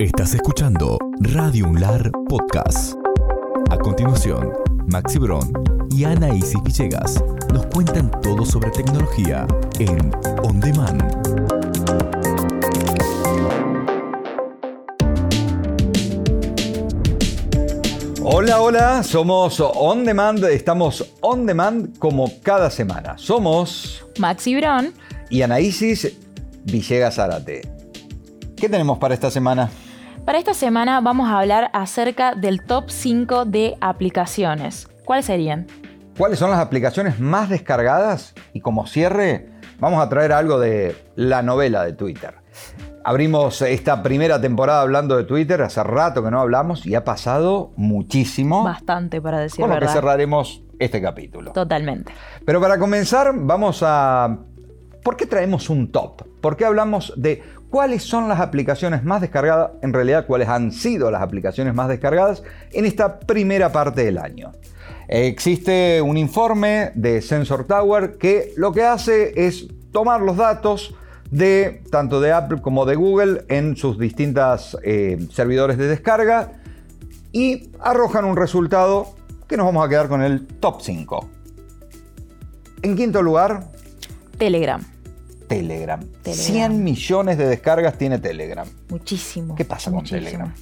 Estás escuchando Radio Unlar Podcast. A continuación, Maxi Bron y Ana Isis Villegas nos cuentan todo sobre tecnología en On Demand. Hola, hola, somos On Demand, estamos On Demand como cada semana. Somos Maxi Bron. y Anaísis Villegas Arate. ¿Qué tenemos para esta semana? Para esta semana vamos a hablar acerca del top 5 de aplicaciones. ¿Cuáles serían? ¿Cuáles son las aplicaciones más descargadas? Y como cierre, vamos a traer algo de la novela de Twitter. Abrimos esta primera temporada hablando de Twitter, hace rato que no hablamos y ha pasado muchísimo. Bastante para decir Con lo que cerraremos este capítulo. Totalmente. Pero para comenzar, vamos a... ¿Por qué traemos un top? ¿Por qué hablamos de cuáles son las aplicaciones más descargadas? En realidad, cuáles han sido las aplicaciones más descargadas en esta primera parte del año. Existe un informe de Sensor Tower que lo que hace es tomar los datos de tanto de Apple como de Google en sus distintas eh, servidores de descarga y arrojan un resultado que nos vamos a quedar con el top 5. En quinto lugar, Telegram. Telegram. Telegram. 100 millones de descargas tiene Telegram. Muchísimo. ¿Qué pasa con muchísimo. Telegram?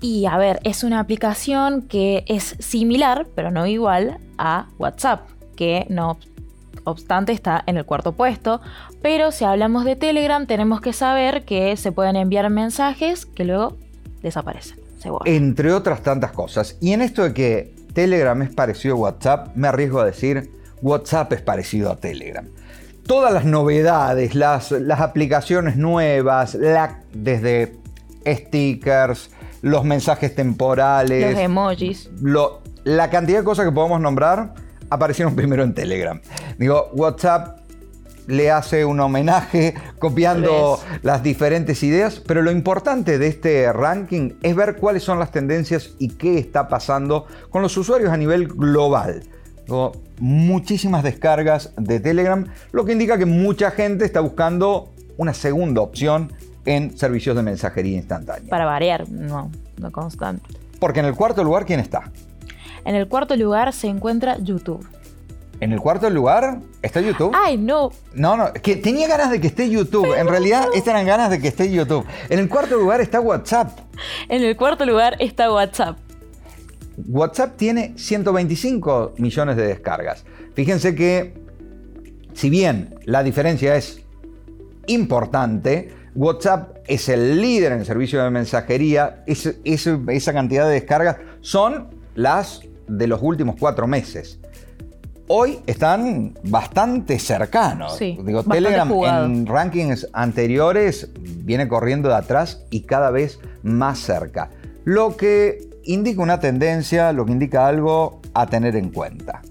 Y a ver, es una aplicación que es similar, pero no igual, a WhatsApp, que no obstante está en el cuarto puesto. Pero si hablamos de Telegram, tenemos que saber que se pueden enviar mensajes que luego desaparecen. Se borran. Entre otras tantas cosas. Y en esto de que Telegram es parecido a WhatsApp, me arriesgo a decir, WhatsApp es parecido a Telegram. Todas las novedades, las, las aplicaciones nuevas, la- desde stickers, los mensajes temporales, Los emojis. lo- la cantidad de cosas que podemos nombrar aparecieron primero en Telegram. Digo, WhatsApp le hace un homenaje copiando las diferentes ideas, pero lo importante de este ranking es ver cuáles son las tendencias y qué está pasando con los usuarios a nivel global. Digo, muchísimas descargas de Telegram, lo que indica que mucha gente está buscando una segunda opción en servicios de mensajería instantánea. Para variar, no, no constante. Porque en el cuarto lugar, ¿quién está? En el cuarto lugar se encuentra YouTube. En el cuarto lugar está YouTube. ¡Ay, no! No, no, que tenía ganas de que esté YouTube. En realidad, estas eran ganas de que esté YouTube. En el cuarto lugar está WhatsApp. En el cuarto lugar está WhatsApp. WhatsApp tiene 125 millones de descargas. Fíjense que, si bien la diferencia es importante, WhatsApp es el líder en el servicio de mensajería. Es- es- esa cantidad de descargas son las de los últimos cuatro meses. Hoy están bastante cercanos. Sí, Digo, bastante Telegram jugado. en rankings anteriores viene corriendo de atrás y cada vez más cerca. Lo que indica una tendencia, lo que indica algo a tener en cuenta.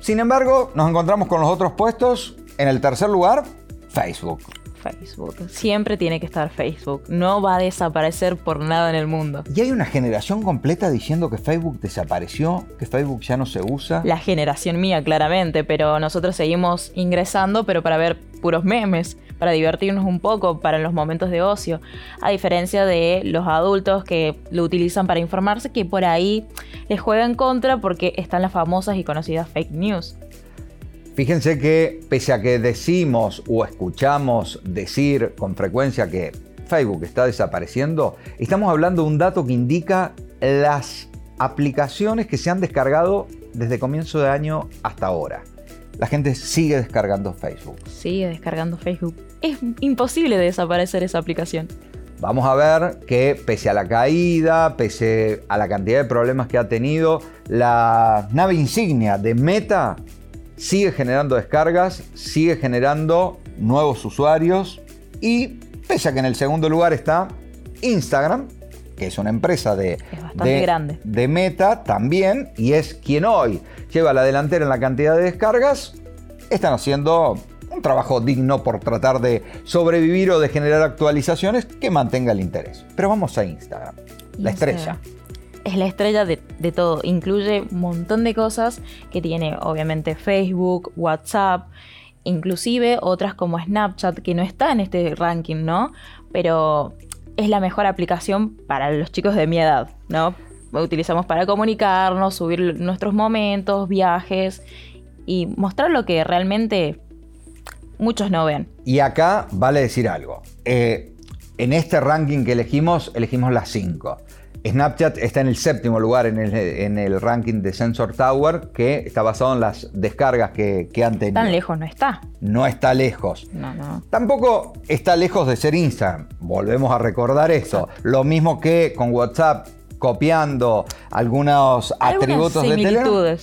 Sin embargo, nos encontramos con los otros puestos. En el tercer lugar, Facebook. Facebook. Siempre tiene que estar Facebook. No va a desaparecer por nada en el mundo. Y hay una generación completa diciendo que Facebook desapareció, que Facebook ya no se usa. La generación mía, claramente, pero nosotros seguimos ingresando, pero para ver puros memes, para divertirnos un poco, para los momentos de ocio. A diferencia de los adultos que lo utilizan para informarse, que por ahí les juega en contra porque están las famosas y conocidas fake news. Fíjense que pese a que decimos o escuchamos decir con frecuencia que Facebook está desapareciendo, estamos hablando de un dato que indica las aplicaciones que se han descargado desde comienzo de año hasta ahora. La gente sigue descargando Facebook. Sigue descargando Facebook. Es imposible desaparecer esa aplicación. Vamos a ver que pese a la caída, pese a la cantidad de problemas que ha tenido, la nave insignia de Meta sigue generando descargas, sigue generando nuevos usuarios y pese a que en el segundo lugar está Instagram, que es una empresa de, de- grande. de Meta también y es quien hoy lleva la delantera en la cantidad de descargas, están haciendo un trabajo digno por tratar de sobrevivir o de generar actualizaciones que mantenga el interés. Pero vamos a Instagram, la Instagram. estrella. es la estrella de, de todo. Incluye un montón de cosas que tiene, obviamente, Facebook, WhatsApp, inclusive otras como Snapchat, que no está en este ranking, ¿no? Pero es la mejor aplicación para los chicos de mi edad, ¿no? Utilizamos para comunicarnos, subir nuestros momentos, viajes y mostrar lo que realmente muchos no ven. Y acá vale decir algo. Eh, en este ranking que elegimos, elegimos las 5. Snapchat está en el séptimo lugar en el, ranking de Sensor Tower, que está basado en las descargas que, han tenido. Tan lejos no está. No está lejos. No, no. Tampoco está lejos de ser Instagram. Volvemos a recordar eso. Lo mismo que con WhatsApp, copiando algunos atributos de Telegram.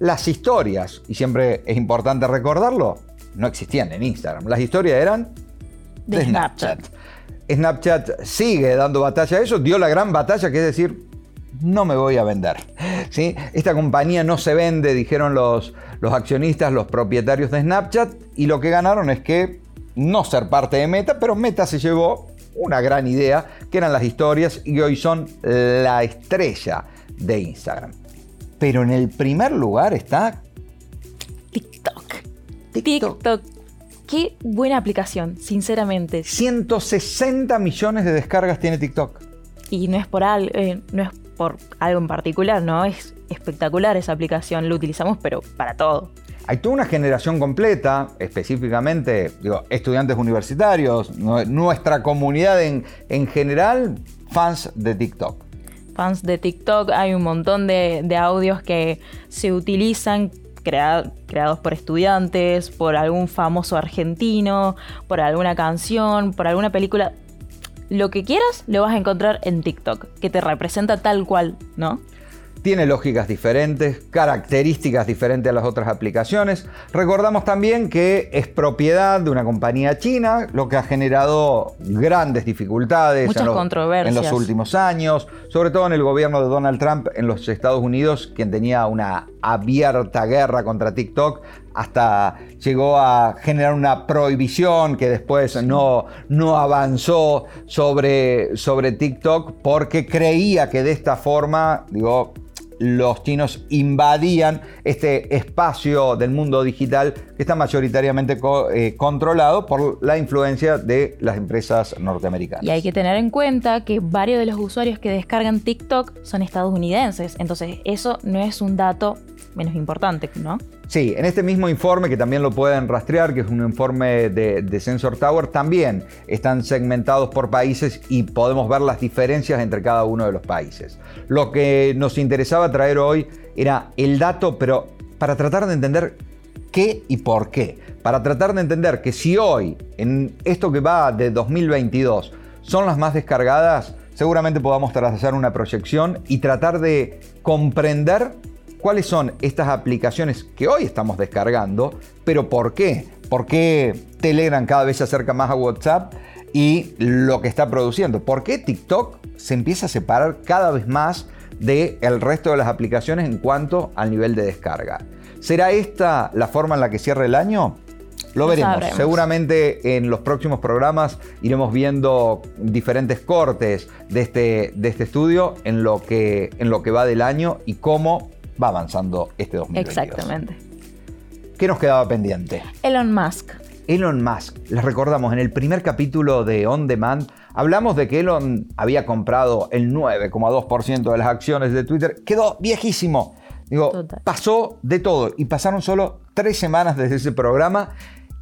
Las historias, y siempre es importante recordarlo, no existían en Instagram. Las historias eran de, Snapchat. Snapchat sigue dando batalla a eso, dio la gran batalla que es decir, no me voy a vender. ¿Sí? Esta compañía no se vende, dijeron los, los accionistas, los propietarios de Snapchat, y lo que ganaron es que no ser parte de Meta, pero Meta se llevó una gran idea, que eran las historias, y hoy son la estrella de Instagram. Pero en el primer lugar está TikTok. TikTok. TikTok Qué buena aplicación, sinceramente. 160 millones de descargas tiene TikTok. Y no es por algo, eh, no es por algo en particular, ¿no? Es espectacular esa aplicación, lo utilizamos pero para todo. Hay toda una generación completa, específicamente digo, estudiantes universitarios, nuestra comunidad en, en general, fans de TikTok fans de TikTok, hay un montón de, de audios que se utilizan creados por estudiantes, por algún famoso argentino, por alguna canción, por alguna película. Lo que quieras lo vas a encontrar en TikTok, que te representa tal cual, ¿no? tiene lógicas diferentes, características diferentes a las otras aplicaciones. Recordamos también que es propiedad de una compañía china, lo que ha generado grandes dificultades en, en, los últimos años, sobre todo en el gobierno de Donald Trump en los Estados Unidos, quien tenía una abierta guerra contra TikTok, hasta llegó a generar una prohibición que después no, no avanzó sobre, sobre TikTok porque creía que de esta forma, digo, los chinos invadían este espacio del mundo digital que está mayoritariamente eh, controlado por la influencia de las empresas norteamericanas. Y hay que tener en cuenta que varios de los usuarios que descargan TikTok son estadounidenses, entonces eso no es un dato menos importante, ¿no? Sí, en este mismo informe, que también lo pueden rastrear, que es un informe de, Sensor Tower, también están segmentados por países y podemos ver las diferencias entre cada uno de los países. Lo que nos interesaba traer hoy era el dato, pero para tratar de entender qué y por qué. Para tratar de entender que si hoy, en esto que va de 2022, son las más descargadas, seguramente podamos trazar una proyección y tratar de comprender cuáles son estas aplicaciones que hoy estamos descargando, pero por qué. ¿Por qué Telegram cada vez se acerca más a WhatsApp y lo que está produciendo? ¿Por qué TikTok se empieza a separar cada vez más del resto de las aplicaciones en cuanto al nivel de descarga? ¿Será esta la forma en la que cierra el año? Lo veremos. Seguramente en los próximos programas iremos viendo diferentes cortes de este, de este estudio en lo, que, en lo que va del año y cómo va avanzando este 2022. Exactamente. ¿Qué nos quedaba pendiente? Elon Musk. Elon Musk, les recordamos, en el primer capítulo de On Demand hablamos de que Elon había comprado el 9,2% de las acciones de Twitter. Quedó viejísimo. Digo, pasó de todo y pasaron solo tres semanas desde ese programa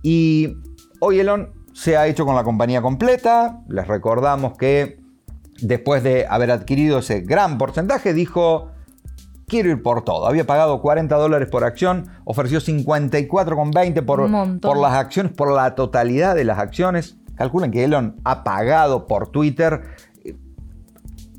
y hoy Elon se ha hecho con la compañía completa. Les recordamos que después de haber adquirido ese gran porcentaje dijo quiero ir por todo. Había pagado 40 dólares por acción, ofreció 54,20 por, por las acciones, por la totalidad de las acciones. Calculen que Elon ha pagado por Twitter eh,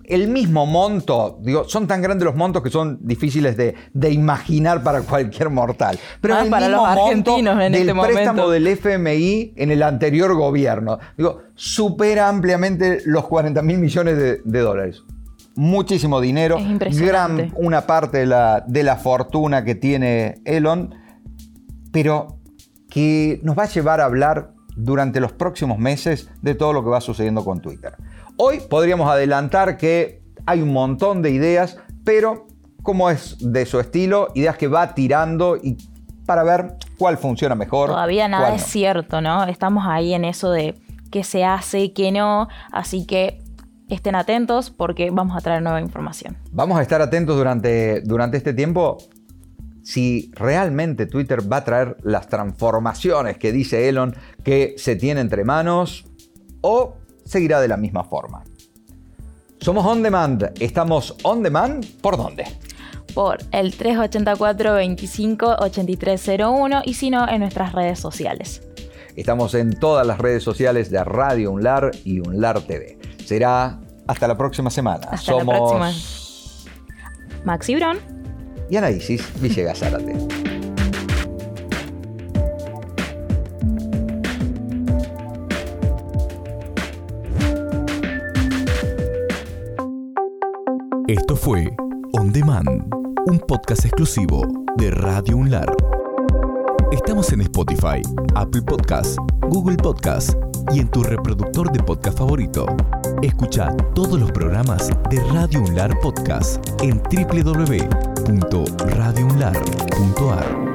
el mismo monto, digo, son tan grandes los montos que son difíciles de, imaginar para cualquier mortal. Pero ah, el para mismo los argentinos monto en del este préstamo del FMI en el anterior gobierno. Digo, supera ampliamente los 40 mil millones de dólares muchísimo dinero, gran una parte de la, de la fortuna que tiene Elon, pero que nos va a llevar a hablar durante los próximos meses de todo lo que va sucediendo con Twitter. Hoy podríamos adelantar que hay un montón de ideas, pero como es de su estilo, ideas que va tirando y para ver cuál funciona mejor. Todavía nada es cierto, ¿no? Estamos ahí en eso de qué se hace, qué no. Así que estén atentos porque vamos a traer nueva información. Vamos a estar atentos durante, durante este tiempo si realmente Twitter va a traer las transformaciones que dice Elon que se tiene entre manos o seguirá de la misma forma. Somos On Demand. Estamos On Demand por dónde? Por el 384 25 8301 y si no en nuestras redes sociales. Estamos en todas las redes sociales de Radio Unlar y Unlar TV. Será hasta la próxima semana. Hasta la próxima. Maxi Bron y Anaísis Villegas Zárate. Esto fue On Demand, un podcast exclusivo de Radio Unlar. Estamos en Spotify, Apple Podcasts, Google Podcasts y en tu reproductor de podcast favorito. Escucha todos los programas de Radio Unlar Podcast en www.radiounlar.ar.